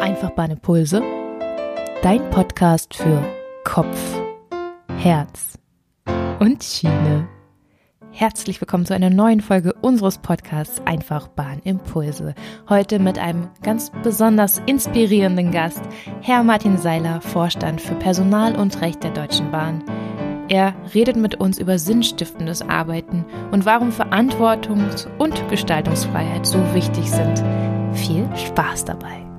Impulse, dein Podcast für Kopf, Herz und Schiene. Herzlich willkommen zu einer neuen Folge unseres Podcasts Einfach Bahnimpulse. Heute mit einem ganz besonders inspirierenden Gast, Herr Martin Seiler, Vorstand für Personal und Recht der Deutschen Bahn. Er redet mit uns über sinnstiftendes Arbeiten und warum Verantwortungs- und Gestaltungsfreiheit so wichtig sind. Viel Spaß dabei!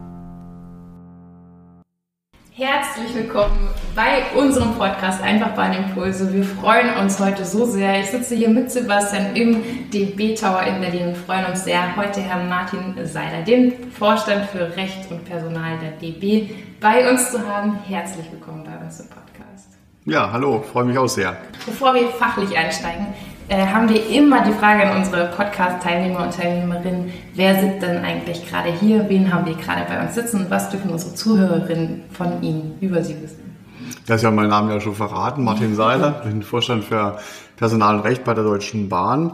Herzlich willkommen bei unserem Podcast Einfach Bahnimpulse. Wir freuen uns heute so sehr. Ich sitze hier mit Sebastian im DB Tower in Berlin und freuen uns sehr, heute Herrn Martin Seiler, den Vorstand für Recht und Personal der DB, bei uns zu haben. Herzlich willkommen bei uns im Podcast. Ja, hallo, freue mich auch sehr. Bevor wir fachlich einsteigen, äh, haben wir immer die Frage an unsere Podcast-Teilnehmer und Teilnehmerinnen, wer sitzt denn eigentlich gerade hier, wen haben wir gerade bei uns sitzen? Und was dürfen unsere Zuhörerinnen von Ihnen über Sie wissen? Das ist ja mein Name ja schon verraten, Martin Seiler, ich bin Vorstand für Personal und Recht bei der Deutschen Bahn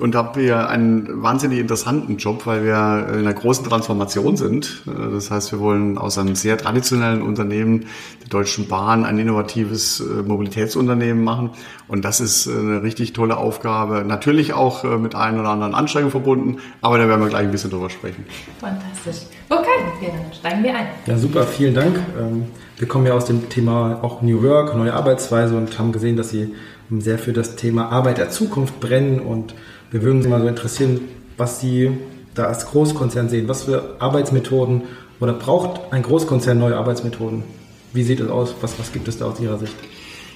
und habe hier einen wahnsinnig interessanten Job, weil wir in einer großen Transformation sind. Das heißt, wir wollen aus einem sehr traditionellen Unternehmen der Deutschen Bahn ein innovatives äh, Mobilitätsunternehmen machen. Und das ist eine richtig tolle Aufgabe. Natürlich auch äh, mit ein oder anderen Anstrengungen verbunden, aber da werden wir gleich ein bisschen drüber sprechen. Fantastisch. Okay, dann steigen wir ein. Ja, super, vielen Dank. Ähm, wir kommen ja aus dem Thema auch New Work, neue Arbeitsweise und haben gesehen, dass Sie sehr für das Thema Arbeit der Zukunft brennen und wir würden uns mal so interessieren, was Sie da als Großkonzern sehen. Was für Arbeitsmethoden oder braucht ein Großkonzern neue Arbeitsmethoden? Wie sieht es aus? Was, was gibt es da aus Ihrer Sicht?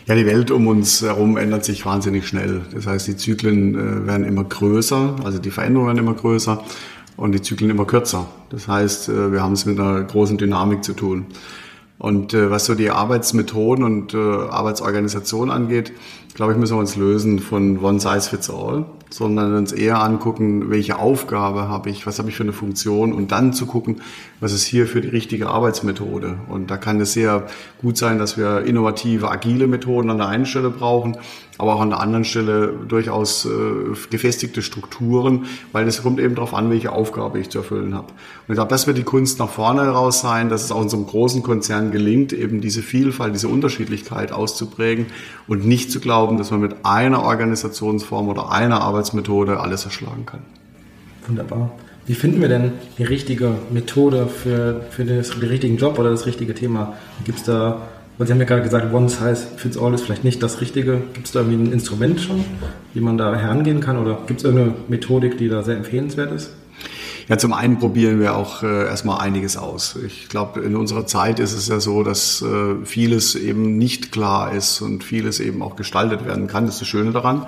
Ja, die Welt um uns herum ändert sich wahnsinnig schnell. Das heißt, die Zyklen äh, werden immer größer, also die Veränderungen werden immer größer und die Zyklen immer kürzer. Das heißt, äh, wir haben es mit einer großen Dynamik zu tun. Und äh, was so die Arbeitsmethoden und Arbeitsorganisation angeht, glaube ich, müssen wir uns lösen von One Size Fits All, sondern uns eher angucken, welche Aufgabe habe ich, was habe ich für eine Funktion und dann zu gucken, was ist hier für die richtige Arbeitsmethode. Und da kann es sehr gut sein, dass wir innovative, agile Methoden an der einen Stelle brauchen, aber auch an der anderen Stelle durchaus äh, gefestigte Strukturen, weil es kommt eben darauf an, welche Aufgabe ich zu erfüllen habe. Und ich glaube, das wird die Kunst nach vorne heraus sein, dass es auch einem großen Konzern gelingt, eben diese Vielfalt, diese Unterschiedlichkeit auszuprägen und nicht zu glauben, dass man mit einer Organisationsform oder einer Arbeitsmethode alles erschlagen kann. Wunderbar. Wie finden wir denn die richtige Methode für, für das, den richtigen Job oder das richtige Thema? Gibt es da und Sie haben ja gerade gesagt, One Size Fits All ist vielleicht nicht das Richtige. Gibt es da irgendwie ein Instrument schon, wie man da herangehen kann? Oder gibt es irgendeine Methodik, die da sehr empfehlenswert ist? Ja, zum einen probieren wir auch äh, erstmal einiges aus. Ich glaube, in unserer Zeit ist es ja so, dass äh, vieles eben nicht klar ist und vieles eben auch gestaltet werden kann. Das ist das Schöne daran.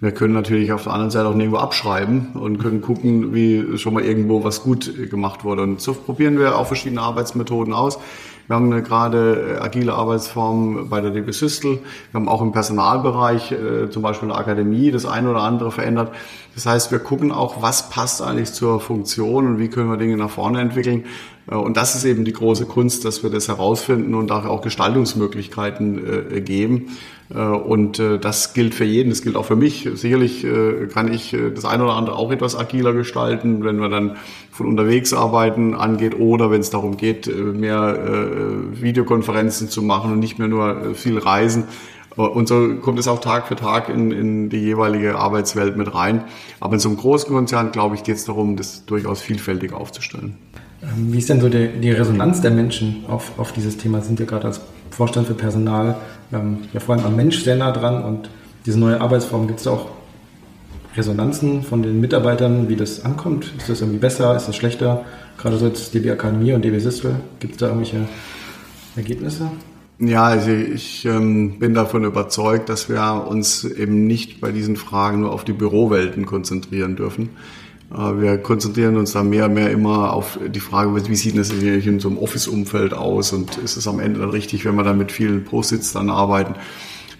Wir können natürlich auf der anderen Seite auch nirgendwo abschreiben und können gucken, wie schon mal irgendwo was gut gemacht wurde. Und so probieren wir auch verschiedene Arbeitsmethoden aus. Wir haben eine gerade äh, agile Arbeitsform bei der DB Systel. Wir haben auch im Personalbereich, äh, zum Beispiel in der Akademie, das eine oder andere verändert. Das heißt, wir gucken auch, was passt eigentlich zur Funktion und wie können wir Dinge nach vorne entwickeln. Äh, und das ist eben die große Kunst, dass wir das herausfinden und auch Gestaltungsmöglichkeiten äh, geben. Äh, und das gilt für jeden, das gilt auch für mich. Sicherlich kann ich das eine oder andere auch etwas agiler gestalten, wenn wir dann von unterwegs arbeiten angeht oder wenn es darum geht, mehr Videokonferenzen zu machen und nicht mehr nur viel reisen. Und so kommt es auch Tag für Tag in, in die jeweilige Arbeitswelt mit rein. Aber in so einem großen Konzern, glaube ich, geht es darum, das durchaus vielfältig aufzustellen. Ähm, wie ist denn so die, die Resonanz der Menschen auf, auf dieses Thema? Sind wir gerade als Vorstand für Personal ähm, ja vor allem am Mensch sehr nah dran und diese neue Arbeitsform, gibt es auch Resonanzen von den Mitarbeitern, wie das ankommt? Ist das irgendwie besser, ist das schlechter? Gerade so jetzt DB Akademie und DB Sistel, gibt es da irgendwelche Ergebnisse? Ja, also ich ähm, bin davon überzeugt, dass wir uns eben nicht bei diesen Fragen nur auf die Bürowelten konzentrieren dürfen, wir konzentrieren uns da mehr und mehr immer auf die Frage, wie sieht das in so einem Office-Umfeld aus und ist es am Ende dann richtig, wenn wir dann mit vielen Post-its dann arbeiten.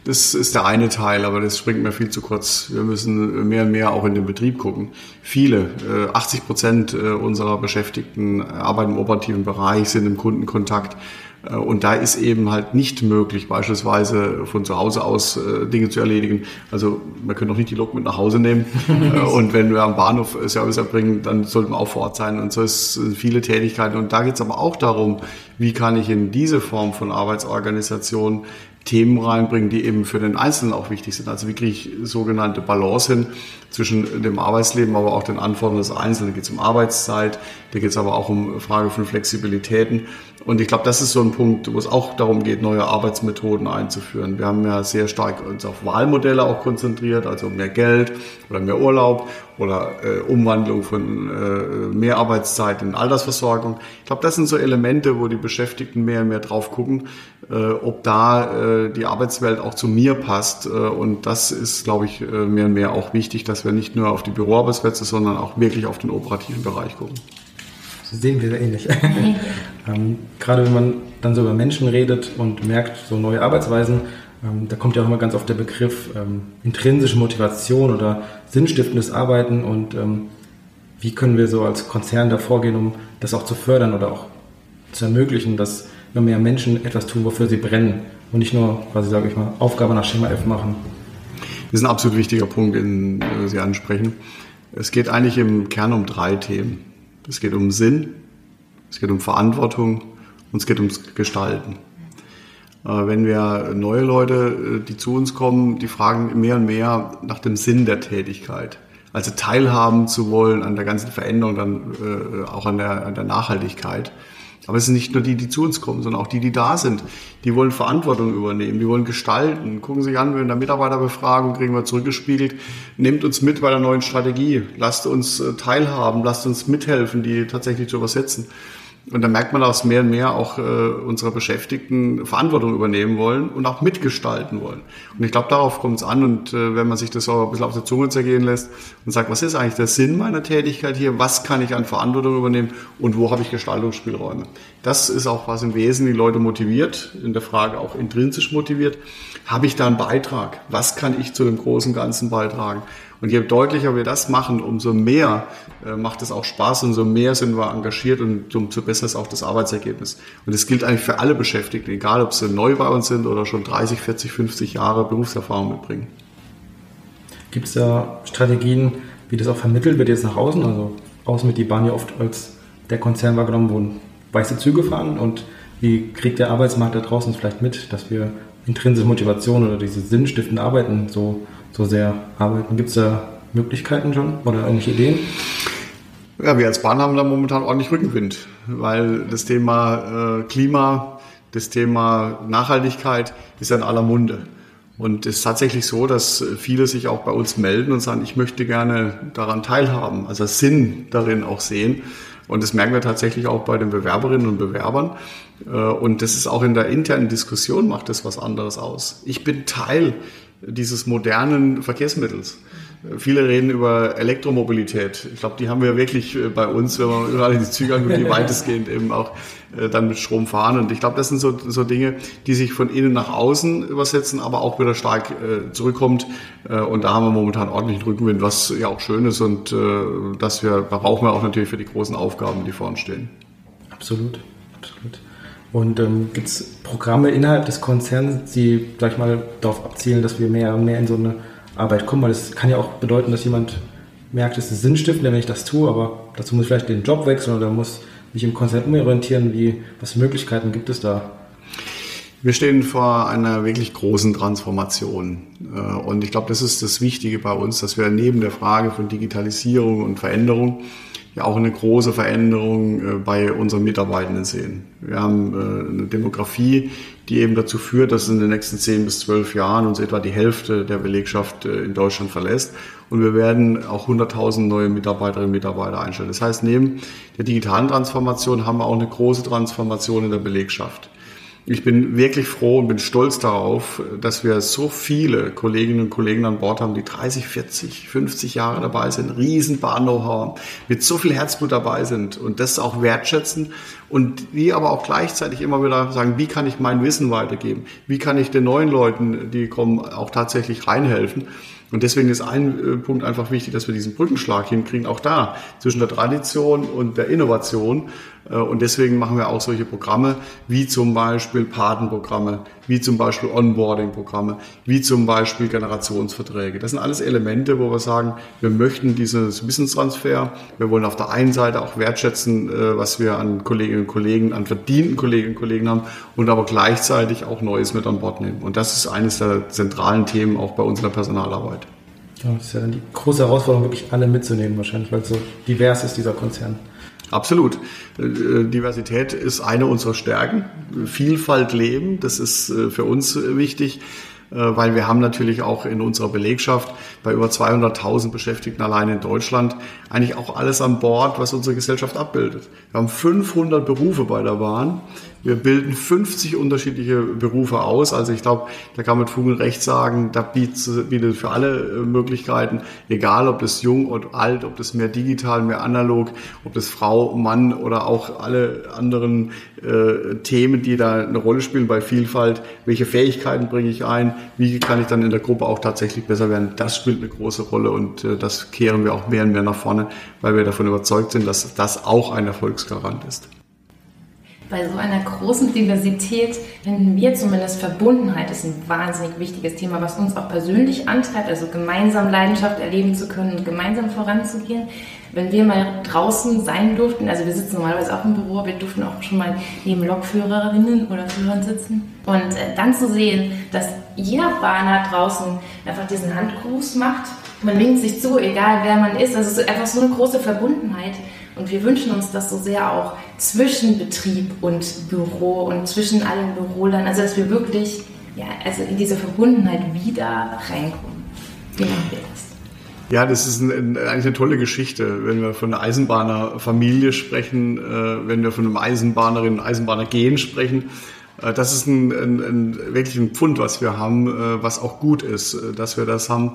Das ist der eine Teil, aber das springt mir viel zu kurz. Wir müssen mehr und mehr auch in den Betrieb gucken. Viele, 80 äh, Prozent äh, unserer Beschäftigten arbeiten im operativen Bereich, sind im Kundenkontakt Äh, und da ist eben halt nicht möglich, beispielsweise von zu Hause aus äh, Dinge zu erledigen. Also man kann auch nicht die Lok mit nach Hause nehmen. Äh, und wenn wir am Bahnhof Service erbringen, dann sollten wir auch vor Ort sein. Und so ist viele Tätigkeiten. Und da geht es aber auch darum, wie kann ich in diese Form von Arbeitsorganisation Themen reinbringen, die eben für den Einzelnen auch wichtig sind. Also wie kriege ich sogenannte Balance hin zwischen dem Arbeitsleben, aber auch den Anforderungen des Einzelnen. Da geht es um Arbeitszeit, da geht es aber auch um Frage von Flexibilitäten. Und ich glaube, das ist so ein Punkt, wo es auch darum geht, neue Arbeitsmethoden einzuführen. Wir haben ja sehr stark uns auf Wahlmodelle auch konzentriert, also mehr Geld oder mehr Urlaub oder äh, Umwandlung von äh, mehr Arbeitszeit in Altersversorgung. Ich glaube, das sind so Elemente, wo die Beschäftigten mehr und mehr drauf gucken, äh, ob da äh, die Arbeitswelt auch zu mir passt. Äh, und das ist, glaube ich, äh, mehr und mehr auch wichtig, dass wir nicht nur auf die Büroarbeitsplätze, sondern auch wirklich auf den operativen Bereich gucken sehen wir sehr ähnlich. ähm, gerade wenn man dann so über Menschen redet und merkt, so neue Arbeitsweisen, ähm, da kommt ja auch immer ganz oft der Begriff ähm, intrinsische Motivation oder sinnstiftendes Arbeiten und ähm, wie können wir so als Konzern da vorgehen, um das auch zu fördern oder auch zu ermöglichen, dass immer mehr Menschen etwas tun, wofür sie brennen und nicht nur quasi, sage ich mal, Aufgabe nach Schema F machen. Das ist ein absolut wichtiger Punkt, den äh, Sie ansprechen. Es geht eigentlich im Kern um drei Themen. Es geht um Sinn, es geht um Verantwortung und es geht ums Gestalten. Äh, wenn wir neue Leute, äh, die zu uns kommen, die fragen mehr und mehr nach dem Sinn der Tätigkeit. Also teilhaben zu wollen an der ganzen Veränderung, dann äh, auch an der, an der Nachhaltigkeit. Aber es sind nicht nur die, die zu uns kommen, sondern auch die, die da sind. Die wollen Verantwortung übernehmen, die wollen gestalten. Gucken Sie sich an, in der Mitarbeiterbefragung kriegen wir zurückgespiegelt, nehmt uns mit bei der neuen Strategie, lasst uns äh, teilhaben, lasst uns mithelfen, die tatsächlich zu übersetzen. Und da merkt man, dass mehr und mehr auch äh, unsere Beschäftigten Verantwortung übernehmen wollen und auch mitgestalten wollen. Und ich glaube, darauf kommt es an. Und äh, wenn man sich das auch ein bisschen auf der Zunge zergehen lässt und sagt, was ist eigentlich der Sinn meiner Tätigkeit hier? Was kann ich an Verantwortung übernehmen? Und wo habe ich Gestaltungsspielräume? Das ist auch, was im Wesen die Leute motiviert, in der Frage auch intrinsisch motiviert. Habe ich da einen Beitrag? Was kann ich zu dem großen Ganzen beitragen? Und je deutlicher wir das machen, umso mehr äh, macht es auch Spaß, umso mehr sind wir engagiert und umso besser ist auch das Arbeitsergebnis. Und das gilt eigentlich für alle Beschäftigten, egal ob sie neu bei uns sind oder schon 30, 40, 50 Jahre Berufserfahrung mitbringen. Gibt es da Strategien, wie das auch vermittelt wird jetzt nach außen? Also außen wird die Bahn ja oft als der Konzern wahrgenommen, wo weiße Züge fahren und wie kriegt der Arbeitsmarkt da draußen vielleicht mit, dass wir intrinsische Motivation oder diese sinnstiftende Arbeiten so so sehr arbeiten. Gibt es da Möglichkeiten schon oder irgendwelche Ideen? Ja, wir als Bahn haben da momentan ordentlich Rückenwind, weil das Thema äh, Klima, das Thema Nachhaltigkeit ist ja in aller Munde. Und es ist tatsächlich so, dass viele sich auch bei uns melden und sagen, ich möchte gerne daran teilhaben, also Sinn darin auch sehen. Und das merken wir tatsächlich auch bei den Bewerberinnen und Bewerbern. Äh, und das ist auch in der internen Diskussion macht das was anderes aus. Ich bin Teil dieses modernen Verkehrsmittels. Viele reden über Elektromobilität. Ich glaube, die haben wir wirklich äh, bei uns, wenn man gerade die Züge anguckt, die weitestgehend eben auch äh, dann mit Strom fahren. Und ich glaube, das sind so, so Dinge, die sich von innen nach außen übersetzen, aber auch wieder stark äh, zurückkommt. Äh, und da haben wir momentan ordentlichen Rückenwind, was ja auch schön ist und äh, dass wir, da brauchen wir auch natürlich für die großen Aufgaben, die vor uns stehen. Absolut, absolut. Und ähm, gibt es Programme innerhalb des Konzerns, die, sag mal, darauf abzielen, dass wir mehr und mehr in so eine Arbeit kommen? Weil das kann ja auch bedeuten, dass jemand merkt, es ist sinnstiftend, wenn ich das tue, aber dazu muss ich vielleicht den Job wechseln oder muss mich im Konzern umorientieren. Wie, was für Möglichkeiten gibt es da? Wir stehen vor einer wirklich großen Transformation. Äh, und ich glaube, das ist das Wichtige bei uns, dass wir neben der Frage von Digitalisierung und Veränderung ja auch eine große Veränderung äh, bei unseren Mitarbeitenden sehen. Wir haben äh, eine Demografie, die eben dazu führt, dass in den nächsten zehn bis zwölf Jahren uns etwa die Hälfte der Belegschaft äh, in Deutschland verlässt. Und wir werden auch 100.000 neue Mitarbeiterinnen und Mitarbeiter einstellen. Das heißt, neben der digitalen Transformation haben wir auch eine große Transformation in der Belegschaft. Ich bin wirklich froh und bin stolz darauf, dass wir so viele Kolleginnen und Kollegen an Bord haben, die 30, 40, 50 Jahre dabei sind, riesen Bahn-Know-how mit so viel Herzblut dabei sind und das auch wertschätzen und die aber auch gleichzeitig immer wieder sagen, wie kann ich mein Wissen weitergeben? Wie kann ich den neuen Leuten, die kommen, auch tatsächlich reinhelfen? Und deswegen ist ein äh, Punkt einfach wichtig, dass wir diesen Brückenschlag hinkriegen, auch da zwischen der Tradition und der Innovation, Äh, und deswegen machen wir auch solche Programme, wie zum Beispiel Patenprogramme, wie zum Beispiel Onboarding-Programme, wie zum Beispiel Generationsverträge. Das sind alles Elemente, wo wir sagen, wir möchten diesen Wissenstransfer. Wir wollen auf der einen Seite auch wertschätzen, äh, was wir an Kolleginnen und Kollegen, an verdienten Kolleginnen und Kollegen haben und aber gleichzeitig auch Neues mit an Bord nehmen. Und das ist eines der zentralen Themen auch bei uns in der Personalarbeit. Das ist ja dann die große Herausforderung, wirklich alle mitzunehmen wahrscheinlich, weil so divers ist dieser Konzern. Absolut. Äh, Diversität ist eine unserer Stärken. Vielfalt leben, das ist äh, für uns wichtig, äh, weil wir haben natürlich auch in unserer Belegschaft bei über 200.000 Beschäftigten allein in Deutschland eigentlich auch alles an Bord, was unsere Gesellschaft abbildet. Wir haben 500 Berufe bei der Bahn. Wir bilden 50 unterschiedliche Berufe aus. Also ich glaube, da kann man Fug und Recht sagen, da bietet, bietet für alle äh, Möglichkeiten, egal ob das jung oder alt, ob das mehr digital, mehr analog, ob das Frau, Mann oder auch alle anderen äh, Themen, die da eine Rolle spielen bei Vielfalt. Welche Fähigkeiten bringe ich ein? Wie kann ich dann in der Gruppe auch tatsächlich besser werden? Das spielt eine große Rolle und äh, das kehren wir auch mehr und mehr nach vorne, weil wir davon überzeugt sind, dass das auch ein Erfolgsgarant ist bei so einer großen Diversität finden wir zumindest Verbundenheit ist ein wahnsinnig wichtiges Thema, was uns auch persönlich antreibt, also gemeinsam Leidenschaft erleben zu können und gemeinsam voranzugehen. Wenn wir mal draußen sein durften, also wir sitzen normalerweise auch im Büro, wir durften auch schon mal neben Lokführerinnen oder Führern sitzen und äh, dann zu sehen, dass jeder Bahner draußen einfach diesen Handgruß macht. Man winkt sich zu, egal wer man ist. Also es ist einfach so eine große Verbundenheit. Und wir wünschen uns das so sehr auch zwischen Betrieb und Büro und zwischen allen Büroland, also dass wir wirklich ja, also in diese Verbundenheit wieder reinkommen. Wie machen wir das? Ja, das ist ein, eigentlich eine tolle Geschichte, wenn wir von einer Eisenbahnerfamilie sprechen, äh, wenn wir von einem Eisenbahnerin und Eisenbahner gehen sprechen. Äh, das ist ein, ein, ein, wirklich ein Pfund, was wir haben, äh, was auch gut ist, äh, dass wir das haben.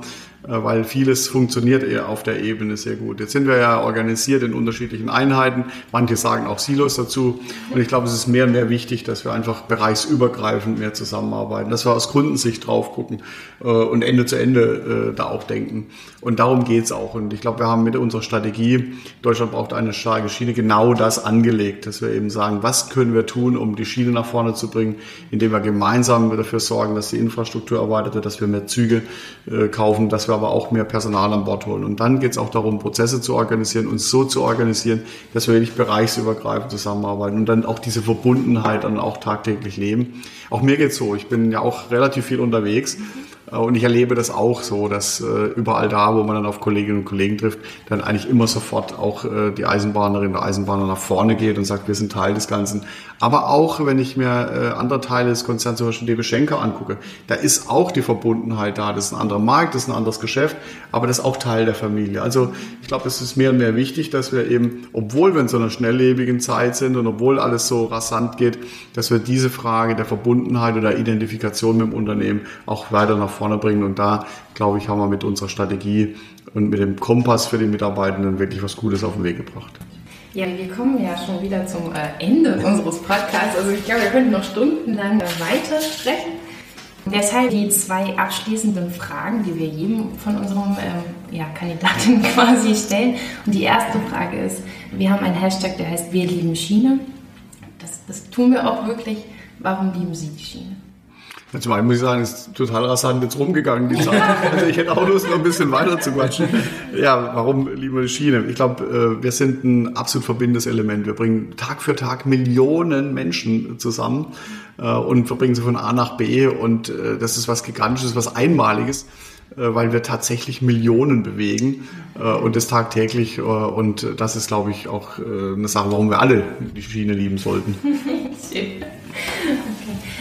Äh, weil vieles funktioniert eher auf der Ebene sehr gut. Jetzt sind wir ja organisiert in unterschiedlichen Einheiten. Manche sagen auch Silos dazu. Und ich glaube, es ist mehr und mehr wichtig, dass wir einfach bereichsübergreifend mehr zusammenarbeiten, dass wir aus Kundensicht drauf gucken äh, und Ende zu Ende äh, da auch denken. Und darum geht's auch. Und ich glaube, wir haben mit unserer Strategie, Deutschland braucht eine starke Schiene, genau das angelegt, dass wir eben sagen, was können wir tun, um die Schiene nach vorne zu bringen, indem wir gemeinsam dafür sorgen, dass die Infrastruktur erweitert wird, dass wir mehr Züge kaufen, dass wir aber auch mehr Personal an Bord holen. Und dann geht es auch darum, Prozesse zu organisieren, uns so zu organisieren, dass wir wirklich bereichsübergreifend zusammenarbeiten und dann auch diese Verbundenheit dann auch tagtäglich leben. Auch mir geht's so. Ich bin ja auch relativ viel unterwegs. Äh, und ich erlebe das auch so, dass äh, überall da, wo man dann auf Kolleginnen und Kollegen trifft, dann eigentlich immer sofort auch äh, die Eisenbahnerin oder Eisenbahner nach vorne geht und sagt, wir sind Teil des Ganzen. Aber auch, wenn ich mir andere Teile des Konzerns, zum Beispiel DB Schenker angucke, da ist auch die Verbundenheit da. Das ist ein anderer Markt, das ist ein anderes Geschäft, aber das ist auch Teil der Familie. Also ich glaube, es ist mehr und mehr wichtig, dass wir eben, obwohl wir in so einer schnelllebigen Zeit sind und obwohl alles so rasant geht, dass wir diese Frage der Verbundenheit oder Identifikation mit dem Unternehmen auch weiter nach vorne bringen. Und da, glaube ich, haben wir mit unserer Strategie und mit dem Kompass für die Mitarbeitenden wirklich was Gutes auf den Weg gebracht. Ja, wir kommen ja schon wieder zum äh, Ende unseres Podcasts. Also ich glaube, wir könnten noch stundenlang weiter sprechen. Deshalb die zwei abschließenden Fragen, die wir jedem von unseren ähm, ja, Kandidaten quasi stellen. Und die erste Frage ist, wir haben einen Hashtag, der heißt Wir lieben Schiene. Das, das tun wir auch wirklich. Warum lieben Sie die Schiene? Zum einen muss ich sagen, es ist total rasant jetzt rumgegangen, die Zeit. Also ich hätte auch Lust, noch ein bisschen weiter zu quatschen. Ja, warum lieben wir die Schiene? Ich glaube, äh, wir sind ein absolut verbindendes Element. Wir bringen Tag für Tag Millionen Menschen zusammen äh, und verbringen sie von A nach B und äh, das ist was Gigantisches, was Einmaliges weil wir tatsächlich Millionen bewegen und das tagtäglich. Und das ist, glaube ich, auch eine Sache, warum wir alle die Schiene lieben sollten.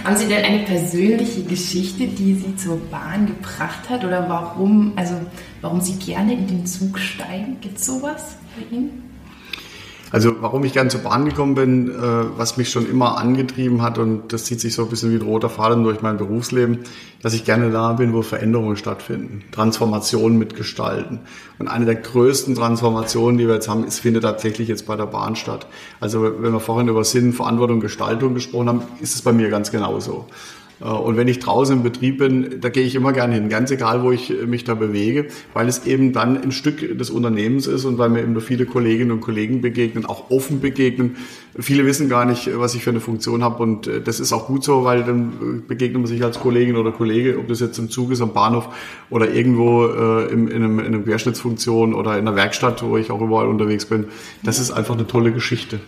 Haben Sie denn eine persönliche Geschichte, die Sie zur Bahn gebracht hat oder warum, also warum Sie gerne in den Zug steigen? Gibt es sowas bei Ihnen? Also warum ich gern zur Bahn gekommen bin, äh, was mich schon immer angetrieben hat und das zieht sich so ein bisschen wie ein roter Faden durch mein Berufsleben, dass ich gerne da bin, wo Veränderungen stattfinden, Transformationen mitgestalten. Und eine der größten Transformationen, die wir jetzt haben, ist, findet tatsächlich jetzt bei der Bahn statt. Also wenn wir vorhin über Sinn, Verantwortung, Gestaltung gesprochen haben, ist es bei mir ganz genauso. Äh, und wenn ich draußen im Betrieb bin, da gehe ich immer gerne hin, ganz egal, wo ich mich da bewege, weil es eben dann ein Stück des Unternehmens ist und weil mir eben nur viele Kolleginnen und Kollegen begegnen, auch offen begegnen. Viele wissen gar nicht, was ich für eine Funktion habe und äh, das ist auch gut so, weil dann begegnet man sich als Kollegin oder Kollege, ob das jetzt im Zug ist, am Bahnhof oder irgendwo äh, in, in, einem, in einer Querschnittsfunktion oder in einer Werkstatt, wo ich auch überall unterwegs bin. Das ist einfach eine tolle Geschichte.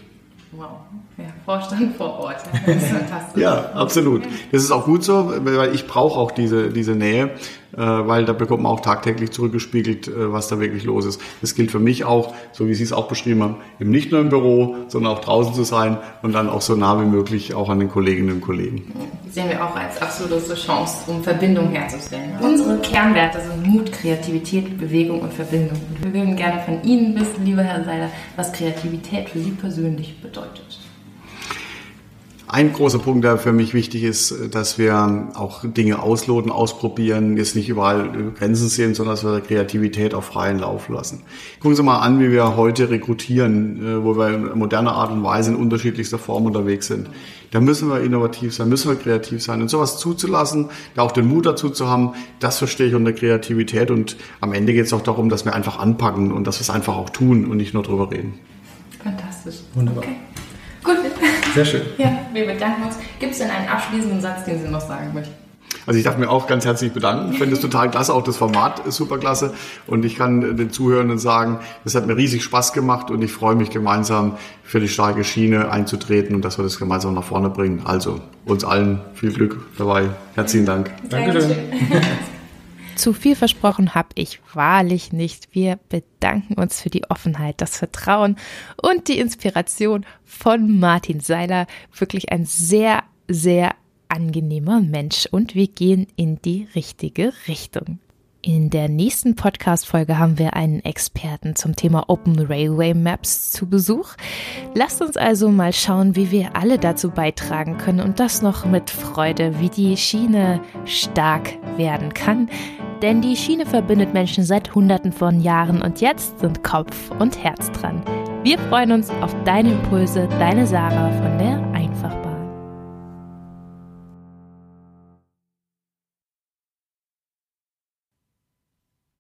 Vorstand vor Ort. Das ist fantastisch. ja, absolut. Das ist auch gut so, weil ich brauche auch diese, diese Nähe, äh, weil da bekommt man auch tagtäglich zurückgespiegelt, äh, was da wirklich los ist. Das gilt für mich auch, so wie Sie es auch beschrieben haben, eben nicht nur im Büro, sondern auch draußen zu sein und dann auch so nah wie möglich auch an den Kolleginnen und Kollegen. Die sehen wir auch als absolute Chance, um Verbindung herzustellen. Unsere Kernwerte sind Mut, Kreativität, Bewegung und Verbindung. wir würden gerne von Ihnen wissen, lieber Herr Seiler, was Kreativität für Sie persönlich bedeutet. Ein großer Punkt, der für mich wichtig ist, dass wir auch Dinge ausloten, ausprobieren, jetzt nicht überall Grenzen sehen, sondern dass wir Kreativität auf freien Lauf lassen. Gucken Sie mal an, wie wir heute rekrutieren, äh, wo wir in moderner Art und Weise in unterschiedlichster Form unterwegs sind. Da müssen wir innovativ sein, müssen wir kreativ sein. Und sowas zuzulassen, da auch den Mut dazu zu haben, das verstehe ich unter Kreativität. Und am Ende geht es auch darum, dass wir einfach anpacken und dass wir es einfach auch tun und nicht nur drüber reden. Fantastisch. Wunderbar. Okay. Sehr schön. Ja, wir bedanken uns. Gibt es denn einen abschließenden Satz, den Sie noch sagen möchten? Also ich darf mir auch ganz herzlich bedanken. Ich finde es total klasse, auch das Format ist super klasse. Und ich kann den Zuhörenden sagen, es hat mir riesig Spaß gemacht und ich freue mich gemeinsam für die starke Schiene einzutreten und dass wir das gemeinsam nach vorne bringen. Also uns allen viel Glück dabei. Herzlichen Dank. Dankeschön. Zu viel versprochen habe ich wahrlich nicht. Wir bedanken uns für die Offenheit, das Vertrauen und die Inspiration von Martin Seiler. Wirklich ein sehr, sehr angenehmer Mensch und wir gehen in die richtige Richtung. In der nächsten Podcast-Folge haben wir einen Experten zum Thema Open Railway Maps zu Besuch. Lasst uns also mal schauen, wie wir alle dazu beitragen können und das noch mit Freude, wie die Schiene stark werden kann. Denn die Schiene verbindet Menschen seit Hunderten von Jahren und jetzt sind Kopf und Herz dran. Wir freuen uns auf deine Impulse, deine Sarah von der